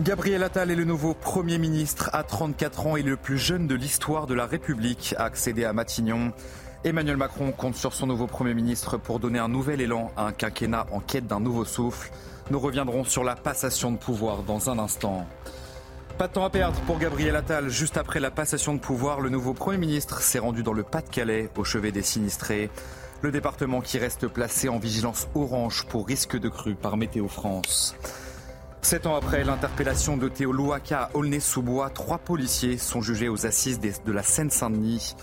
Gabriel Attal est le nouveau Premier ministre à 34 ans et le plus jeune de l'histoire de la République à accéder à Matignon. Emmanuel Macron compte sur son nouveau Premier ministre pour donner un nouvel élan à un quinquennat en quête d'un nouveau souffle. Nous reviendrons sur la passation de pouvoir dans un instant. Pas de temps à perdre pour Gabriel Attal. Juste après la passation de pouvoir, le nouveau Premier ministre s'est rendu dans le Pas-de-Calais, au chevet des sinistrés. Le département qui reste placé en vigilance orange pour risque de crue par Météo France. Sept ans après l'interpellation de Théo Louaka à Aulnay-sous-Bois, trois policiers sont jugés aux assises de la Seine-Saint-Denis.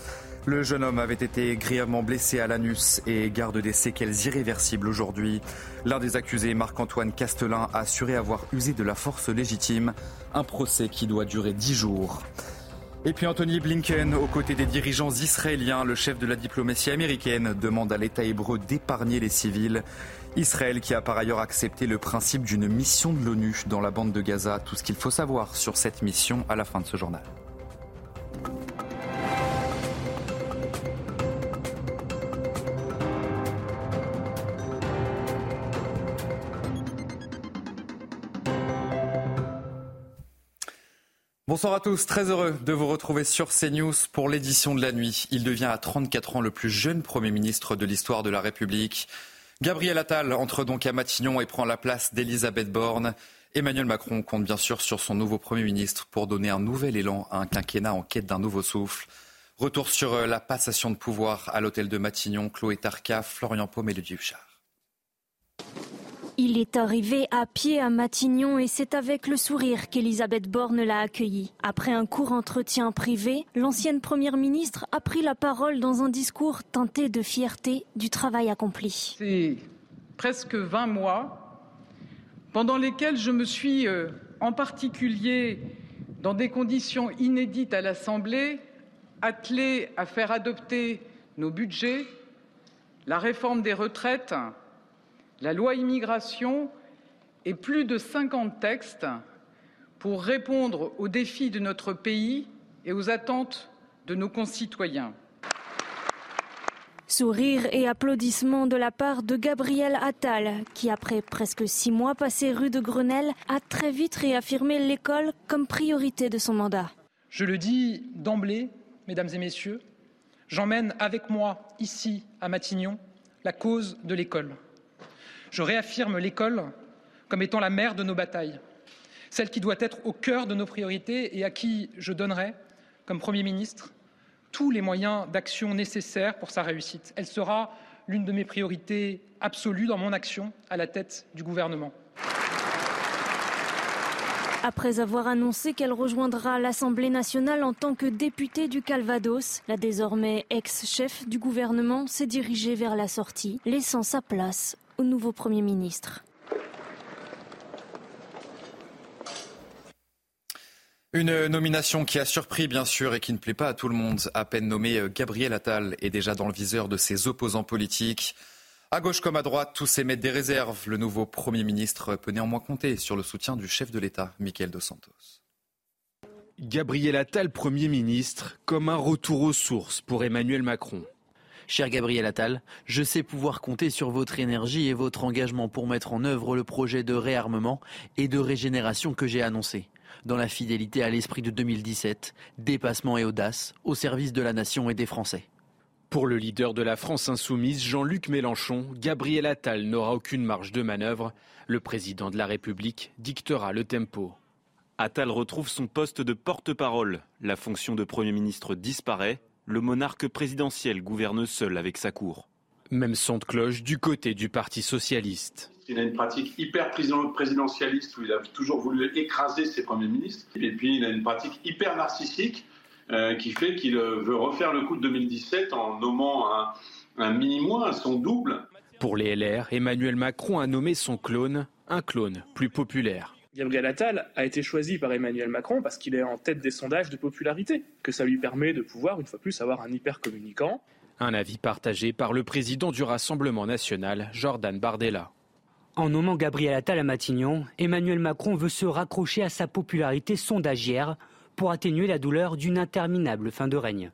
Le jeune homme avait été grièvement blessé à l'anus et garde des séquelles irréversibles aujourd'hui. L'un des accusés, Marc-Antoine Castelin, a assuré avoir usé de la force légitime. Un procès qui doit durer dix jours. Et puis Anthony Blinken, aux côtés des dirigeants israéliens, le chef de la diplomatie américaine demande à l'État hébreu d'épargner les civils. Israël qui a par ailleurs accepté le principe d'une mission de l'ONU dans la bande de Gaza. Tout ce qu'il faut savoir sur cette mission à la fin de ce journal. Bonsoir à tous, très heureux de vous retrouver sur CNews pour l'édition de la nuit. Il devient à 34 ans le plus jeune Premier ministre de l'histoire de la République. Gabriel Attal entre donc à Matignon et prend la place d'Elisabeth Borne. Emmanuel Macron compte bien sûr sur son nouveau Premier ministre pour donner un nouvel élan à un quinquennat en quête d'un nouveau souffle. Retour sur euh, la passation de pouvoir à l'hôtel de Matignon, Chloé Tarka, Florian Paume et Ludwig Huchard. Il est arrivé à pied à Matignon et c'est avec le sourire qu'Elisabeth Borne l'a accueilli. Après un court entretien privé, l'ancienne première ministre a pris la parole dans un discours teinté de fierté du travail accompli. C'est presque 20 mois pendant lesquels je me suis, euh, en particulier dans des conditions inédites à l'Assemblée, attelé à faire adopter nos budgets, la réforme des retraites, la loi immigration et plus de 50 textes pour répondre aux défis de notre pays et aux attentes de nos concitoyens. Sourires et applaudissements de la part de Gabriel Attal, qui après presque six mois passés rue de Grenelle, a très vite réaffirmé l'école comme priorité de son mandat. Je le dis d'emblée, mesdames et messieurs, j'emmène avec moi, ici, à Matignon, la cause de l'école. Je réaffirme l'école comme étant la mère de nos batailles, celle qui doit être au cœur de nos priorités et à qui je donnerai, comme Premier ministre, tous les moyens d'action nécessaires pour sa réussite. Elle sera l'une de mes priorités absolues dans mon action à la tête du gouvernement. Après avoir annoncé qu'elle rejoindra l'Assemblée nationale en tant que députée du Calvados, la désormais ex-chef du gouvernement s'est dirigée vers la sortie, laissant sa place au nouveau Premier ministre. Une nomination qui a surpris bien sûr et qui ne plaît pas à tout le monde. À peine nommé, euh, Gabriel Attal est déjà dans le viseur de ses opposants politiques. À gauche comme à droite, tous émettent des réserves. Le nouveau Premier ministre peut néanmoins compter sur le soutien du chef de l'État, Michael Dos Santos. Gabriel Attal, Premier ministre, comme un retour aux sources pour Emmanuel Macron. Cher Gabriel Attal, je sais pouvoir compter sur votre énergie et votre engagement pour mettre en œuvre le projet de réarmement et de régénération que j'ai annoncé. Dans la fidélité à l'esprit de 2017, dépassement et audace au service de la nation et des Français. Pour le leader de la France insoumise, Jean-Luc Mélenchon, Gabriel Attal n'aura aucune marge de manœuvre. Le président de la République dictera le tempo. Attal retrouve son poste de porte-parole. La fonction de Premier ministre disparaît. Le monarque présidentiel gouverne seul avec sa cour. Même son de cloche du côté du Parti socialiste. Il a une pratique hyper présidentialiste où il a toujours voulu écraser ses premiers ministres. Et puis il a une pratique hyper narcissique euh, qui fait qu'il veut refaire le coup de 2017 en nommant un, un mini-moi, son double. Pour les LR, Emmanuel Macron a nommé son clone un clone plus populaire. Gabriel Attal a été choisi par Emmanuel Macron parce qu'il est en tête des sondages de popularité, que ça lui permet de pouvoir, une fois plus, avoir un hyper communicant. Un avis partagé par le président du Rassemblement national, Jordan Bardella. En nommant Gabriel Attal à Matignon, Emmanuel Macron veut se raccrocher à sa popularité sondagière pour atténuer la douleur d'une interminable fin de règne.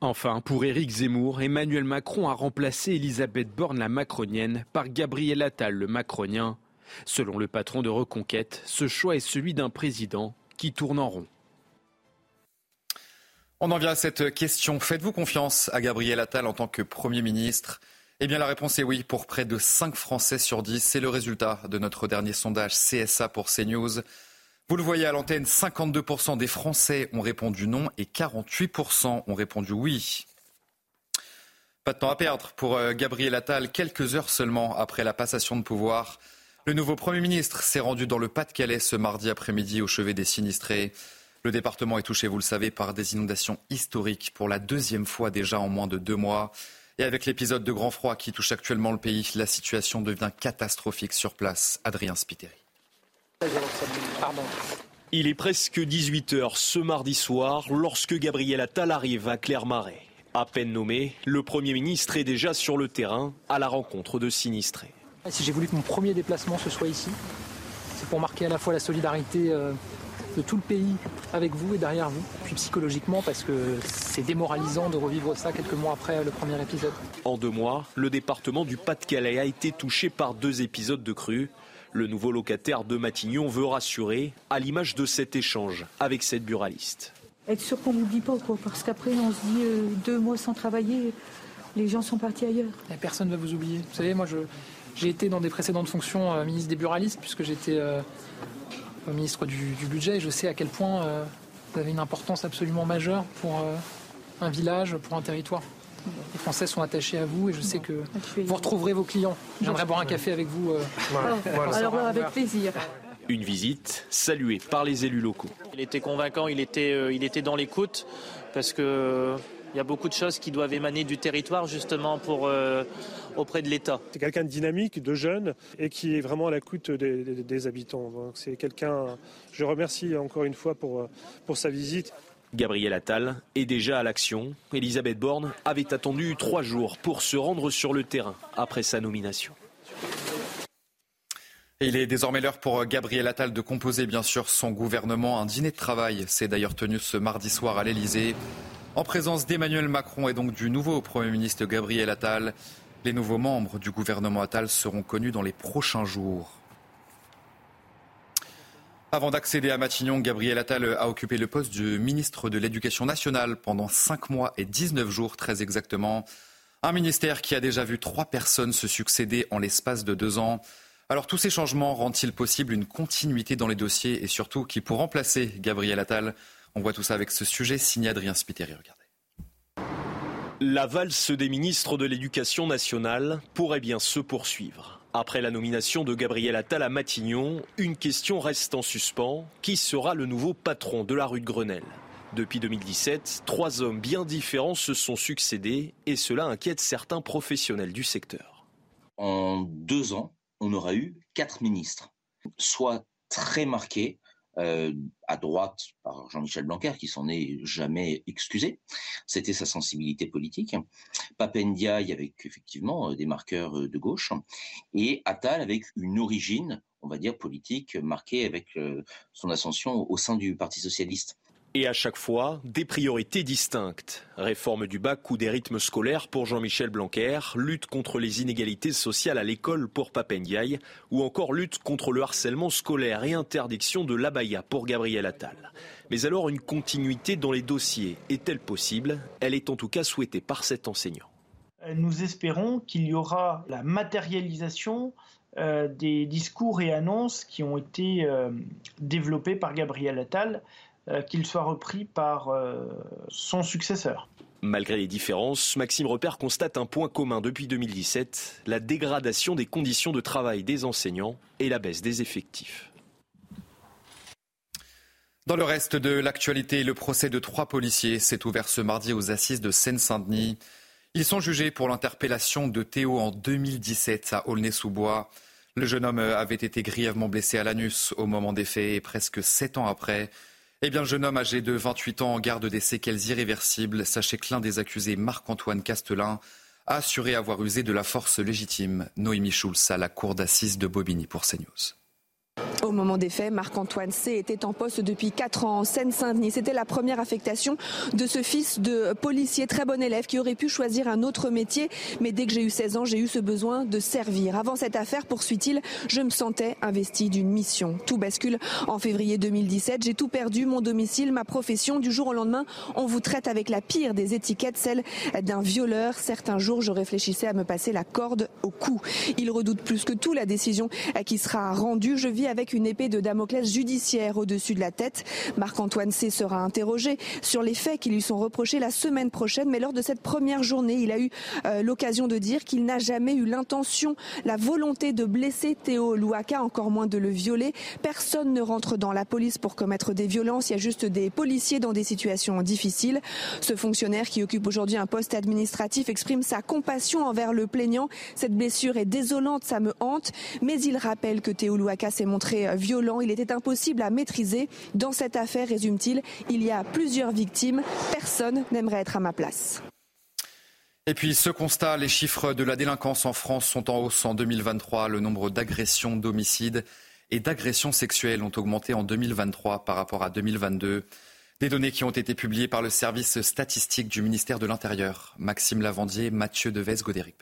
Enfin, pour Éric Zemmour, Emmanuel Macron a remplacé Elisabeth Borne la macronienne par Gabriel Attal le macronien. Selon le patron de Reconquête, ce choix est celui d'un président qui tourne en rond. On en vient à cette question. Faites-vous confiance à Gabriel Attal en tant que Premier ministre? Eh bien la réponse est oui pour près de 5 Français sur 10. C'est le résultat de notre dernier sondage CSA pour CNews. Vous le voyez à l'antenne, 52% des Français ont répondu non et 48% ont répondu oui. Pas de temps à perdre pour euh, Gabriel Attal, quelques heures seulement après la passation de pouvoir. Le nouveau Premier ministre s'est rendu dans le Pas-de-Calais ce mardi après-midi au chevet des sinistrés. Le département est touché, vous le savez, par des inondations historiques pour la deuxième fois déjà en moins de deux mois. Et avec l'épisode de grand froid qui touche actuellement le pays, la situation devient catastrophique sur place. Adrien Spiteri. Il est presque 18h ce mardi soir lorsque Gabriel Attal arrive à Clermarais. À peine nommé, le Premier ministre est déjà sur le terrain à la rencontre de sinistrés. Si j'ai voulu que mon premier déplacement ce soit ici, c'est pour marquer à la fois la solidarité euh, de tout le pays avec vous et derrière vous, puis psychologiquement parce que c'est démoralisant de revivre ça quelques mois après le premier épisode. En deux mois, le département du Pas-de-Calais a été touché par deux épisodes de crue. Le nouveau locataire de Matignon veut rassurer, à l'image de cet échange avec cette buraliste. Être sûr qu'on n'oublie pas, quoi, parce qu'après on se dit euh, deux mois sans travailler, les gens sont partis ailleurs. Et personne ne va vous oublier. Vous savez, moi je, j'ai été dans des précédentes fonctions euh, ministre des buralistes, puisque j'étais euh, ministre du, budget, et je sais à quel point euh, vous avez une importance absolument majeure pour un village, pour un territoire. Les Français sont attachés à vous et je sais que vous retrouverez vos clients. Je viendrai boire un café avec vous. Alors avec plaisir. Une visite saluée par les élus locaux. Il était convaincant, il était, il était dans l'écoute parce que il y a beaucoup de choses qui doivent émaner du territoire justement pour euh, auprès de l'État. C'est quelqu'un de dynamique, de jeune et qui est vraiment à l'écoute des, des, habitants. C'est quelqu'un. Je remercie encore une fois pour, pour sa visite. Gabriel Attal est déjà à l'action. Elisabeth Borne avait attendu trois jours pour se rendre sur le terrain après sa nomination. il est désormais l'heure pour Gabriel Attal de composer bien sûr son gouvernement. Un dîner de travail s'est d'ailleurs tenu ce mardi soir à l'Elysée en présence d'Emmanuel Macron et donc du nouveau Premier ministre Gabriel Attal. Les nouveaux membres du gouvernement Attal seront connus dans les prochains jours. Avant d'accéder à Matignon, Gabriel Attal a occupé le poste de ministre de l'Éducation nationale pendant 5 mois et 19 jours très exactement. Un ministère qui a déjà vu trois personnes se succéder en l'espace de deux ans. Alors tous ces changements rendent-ils possible une continuité dans les dossiers et surtout qui, pour remplacer Gabriel Attal, on voit tout ça avec ce sujet signé Adrien Spiteri. Regardez. La valse des ministres de l'Éducation nationale pourrait bien se poursuivre. Après la nomination de Gabriel Attal à Matignon, une question reste en suspens. Qui sera le nouveau patron de la rue de Grenelle? Depuis 2017, trois hommes bien différents se sont succédés et cela inquiète certains professionnels du secteur. En deux ans, on aura eu quatre ministres, soit très marqués, euh, à droite par Jean-Michel Blanquer, qui s'en est jamais excusé. C'était sa sensibilité politique. Papendiaï avec effectivement euh, des marqueurs euh, de gauche. Et Attal avec une origine, on va dire, politique marquée avec son ascension au sein du Parti socialiste. Et à chaque fois, des priorités distinctes. Réforme du bac ou des rythmes scolaires pour Jean-Michel Blanquer, lutte contre les inégalités sociales à l'école pour Papendiaï, ou encore lutte contre le harcèlement scolaire et interdiction de l'abaya pour Gabriel Attal. Mais alors une continuité dans les dossiers est-elle possible? Elle est en tout cas souhaitée par cet enseignant. Nous espérons qu'il y aura la matérialisation euh, des discours et annonces qui ont été euh, développés par Gabriel Attal qu'il soit repris par euh, son successeur. Malgré les différences, Maxime Repère constate un point commun depuis 2017, la dégradation des conditions de travail des enseignants et la baisse des effectifs. Dans le reste de l'actualité, le procès de trois policiers s'est ouvert ce mardi aux assises de Seine-Saint-Denis. Ils sont jugés pour l'interpellation de Théo en 2017 à Aulnay-sous-Bois. Le jeune homme avait été grièvement blessé à l'anus au moment des faits et presque sept ans après. Eh bien, jeune homme âgé de 28 ans en garde des séquelles irréversibles. Sachez que l'un des accusés, Marc-Antoine Castelin, a assuré avoir usé de la force légitime. Noémie Schulz à la cour d'assises de Bobigny pour CNews. Au moment des faits, Marc-Antoine C. était en poste depuis 4 ans en Seine-Saint-Denis. C'était la première affectation de ce fils de policier, très bon élève, qui aurait pu choisir un autre métier. Mais dès que j'ai eu 16 ans, j'ai eu ce besoin de servir. Avant cette affaire, poursuit-il, je me sentais investi d'une mission. Tout bascule en février 2017. J'ai tout perdu, mon domicile, ma profession. Du jour au lendemain, on vous traite avec la pire des étiquettes, celle d'un violeur. Certains jours, je réfléchissais à me passer la corde au cou. Il redoute plus que tout la décision qui sera rendue. Je vis avec une épée de Damoclès judiciaire au-dessus de la tête. Marc-Antoine C sera interrogé sur les faits qui lui sont reprochés la semaine prochaine. Mais lors de cette première journée, il a eu euh, l'occasion de dire qu'il n'a jamais eu l'intention, la volonté de blesser Théo Louaka, encore moins de le violer. Personne ne rentre dans la police pour commettre des violences. Il y a juste des policiers dans des situations difficiles. Ce fonctionnaire qui occupe aujourd'hui un poste administratif exprime sa compassion envers le plaignant. Cette blessure est désolante, ça me hante. Mais il rappelle que Théo Louaka s'est montré euh, violent. Il était impossible à maîtriser. Dans cette affaire, résume-t-il, il y a plusieurs victimes. Personne n'aimerait être à ma place. Et puis ce constat, les chiffres de la délinquance en France sont en hausse en 2023. Le nombre d'agressions, d'homicides et d'agressions sexuelles ont augmenté en 2023 par rapport à 2022. Des données qui ont été publiées par le service statistique du ministère de l'Intérieur. Maxime Lavandier, Mathieu Deves-Godéric.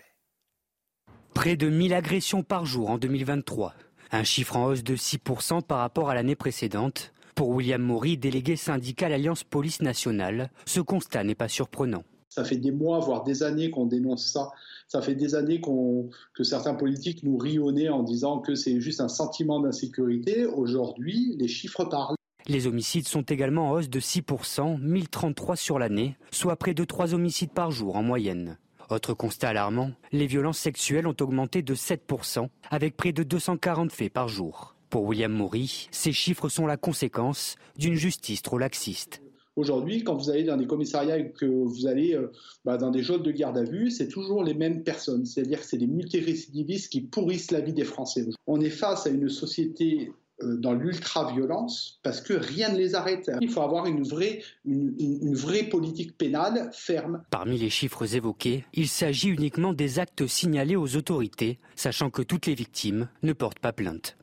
Près de 1000 agressions par jour en 2023 un chiffre en hausse de 6% par rapport à l'année précédente. Pour William Maury, délégué syndical Alliance Police Nationale, ce constat n'est pas surprenant. Ça fait des mois, voire des années qu'on dénonce ça. Ça fait des années que certains politiques nous rionnaient en disant que c'est juste un sentiment d'insécurité. Aujourd'hui, les chiffres parlent. Les homicides sont également en hausse de 6%, 1033 sur l'année, soit près de 3 homicides par jour en moyenne. Autre constat alarmant, les violences sexuelles ont augmenté de 7%, avec près de 240 faits par jour. Pour William Maury, ces chiffres sont la conséquence d'une justice trop laxiste. Aujourd'hui, quand vous allez dans des commissariats et que vous allez euh, bah, dans des geôles de garde à vue, c'est toujours les mêmes personnes. C'est-à-dire que c'est des multirécidivistes qui pourrissent la vie des Français. On est face à une société dans l'ultra-violence parce que rien ne les arrête. Il faut avoir une vraie, une, vraie politique pénale ferme. Parmi les chiffres évoqués, il s'agit uniquement des actes signalés aux autorités, sachant que toutes les victimes ne portent pas plainte.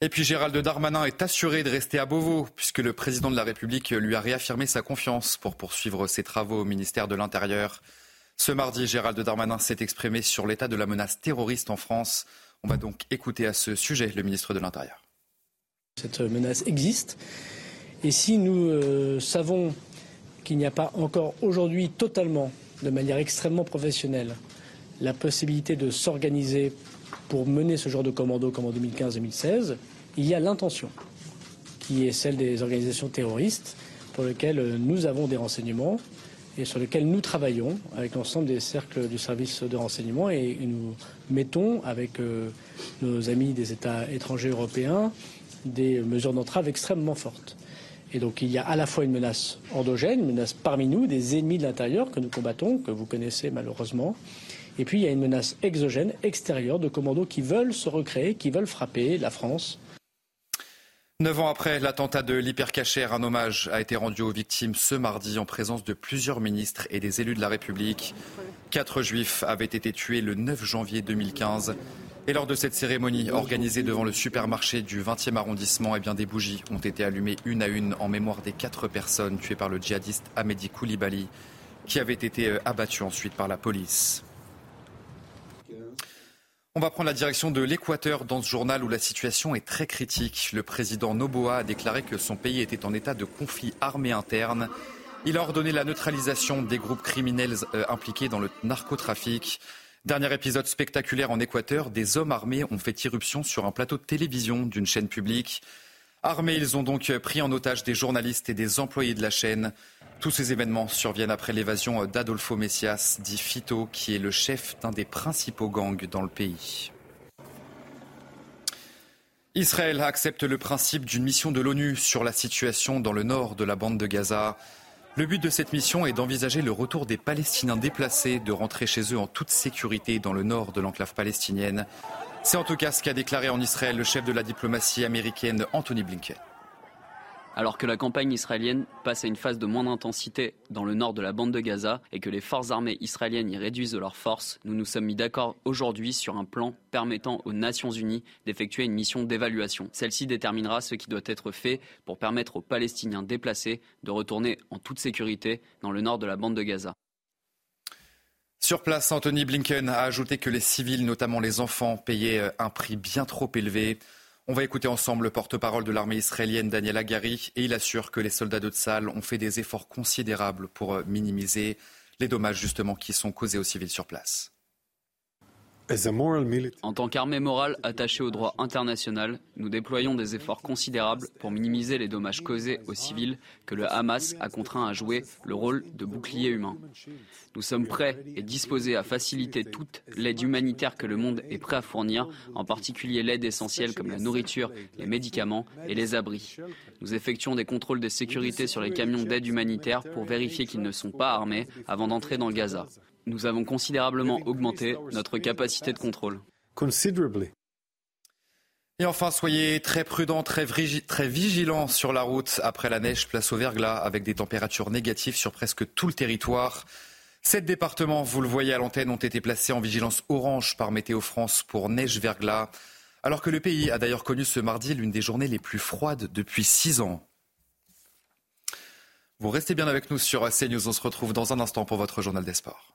Et puis Gérald Darmanin est assuré de rester à Beauvau, puisque le président de la République lui a réaffirmé sa confiance pour poursuivre ses travaux au ministère de l'Intérieur. Ce mardi, Gérald Darmanin s'est exprimé sur l'état de la menace terroriste en France. On va donc écouter à ce sujet le ministre de l'Intérieur. Cette menace existe. Et si nous euh, savons qu'il n'y a pas encore aujourd'hui totalement, de manière extrêmement professionnelle, la possibilité de s'organiser pour mener ce genre de commando comme en 2015-2016, il y a l'intention, qui est celle des organisations terroristes, pour lesquelles nous avons des renseignements, et sur lequel nous travaillons avec l'ensemble des cercles du service de renseignement et nous mettons avec euh, nos amis des États étrangers européens des mesures d'entrave extrêmement fortes. Et donc il y a à la fois une menace endogène, une menace parmi nous, des ennemis de l'intérieur que nous combattons, que vous connaissez malheureusement, et puis il y a une menace exogène, extérieure, de commandos qui veulent se recréer, qui veulent frapper la France, Neuf ans après l'attentat de l'hypercachère, un hommage a été rendu aux victimes ce mardi en présence de plusieurs ministres et des élus de la République. Quatre juifs avaient été tués le 9 janvier 2015. Et lors de cette cérémonie organisée devant le supermarché du 20e arrondissement, eh bien, des bougies ont été allumées une à une en mémoire des quatre personnes tuées par le djihadiste Ahmedi Koulibaly, qui avait été euh, abattu ensuite par la police. On va prendre la direction de l'Équateur dans ce journal où la situation est très critique. Le président Noboa a déclaré que son pays était en état de conflit armé interne. Il a ordonné la neutralisation des groupes criminels euh, impliqués dans le narcotrafic. Dernier épisode spectaculaire en Équateur, des hommes armés ont fait irruption sur un plateau de télévision d'une chaîne publique. Armés, ils ont donc pris en otage des journalistes et des employés de la chaîne. Tous ces événements surviennent après l'évasion d'Adolfo Messias, dit Fito, qui est le chef d'un des principaux gangs dans le pays. Israël accepte le principe d'une mission de l'ONU sur la situation dans le nord de la bande de Gaza. Le but de cette mission est d'envisager le retour des Palestiniens déplacés, de rentrer chez eux en toute sécurité dans le nord de l'enclave palestinienne. C'est en tout cas ce qu'a déclaré en Israël le chef de la diplomatie américaine Anthony Blinken. Alors que la campagne israélienne passe à une phase de moindre intensité dans le nord de la bande de Gaza et que les forces armées israéliennes y réduisent leurs forces, nous nous sommes mis d'accord aujourd'hui sur un plan permettant aux Nations Unies d'effectuer une mission d'évaluation. Celle-ci déterminera ce qui doit être fait pour permettre aux Palestiniens déplacés de retourner en toute sécurité dans le nord de la bande de Gaza. Sur place, Anthony Blinken a ajouté que les civils, notamment les enfants, payaient un prix bien trop élevé. On va écouter ensemble le porte-parole de l'armée israélienne Daniel Agari et il assure que les soldats de ont fait des efforts considérables pour euh, minimiser les dommages justement qui sont causés aux civils sur place. En tant qu'armée morale attachée au droit international, nous déployons des efforts considérables pour minimiser les dommages causés aux civils que le Hamas a contraint à jouer le rôle de bouclier humain. Nous sommes prêts et disposés à faciliter toute l'aide humanitaire que le monde est prêt à fournir, en particulier l'aide essentielle comme la nourriture, les médicaments et les abris. Nous effectuons des contrôles de sécurité sur les camions d'aide humanitaire pour vérifier qu'ils ne sont pas armés avant d'entrer dans Gaza nous avons considérablement augmenté notre capacité de contrôle. Et enfin, soyez très prudents, très, très, vigilants sur la route. Après la neige, place au verglas, avec des températures négatives sur presque tout le territoire. Sept départements, vous le voyez à l'antenne, ont été placés en vigilance orange par Météo France pour neige-verglas. Alors que le pays a d'ailleurs connu ce mardi l'une des journées les plus froides depuis six ans. Vous restez bien avec nous sur CNews. On se retrouve dans un instant pour votre journal des sports.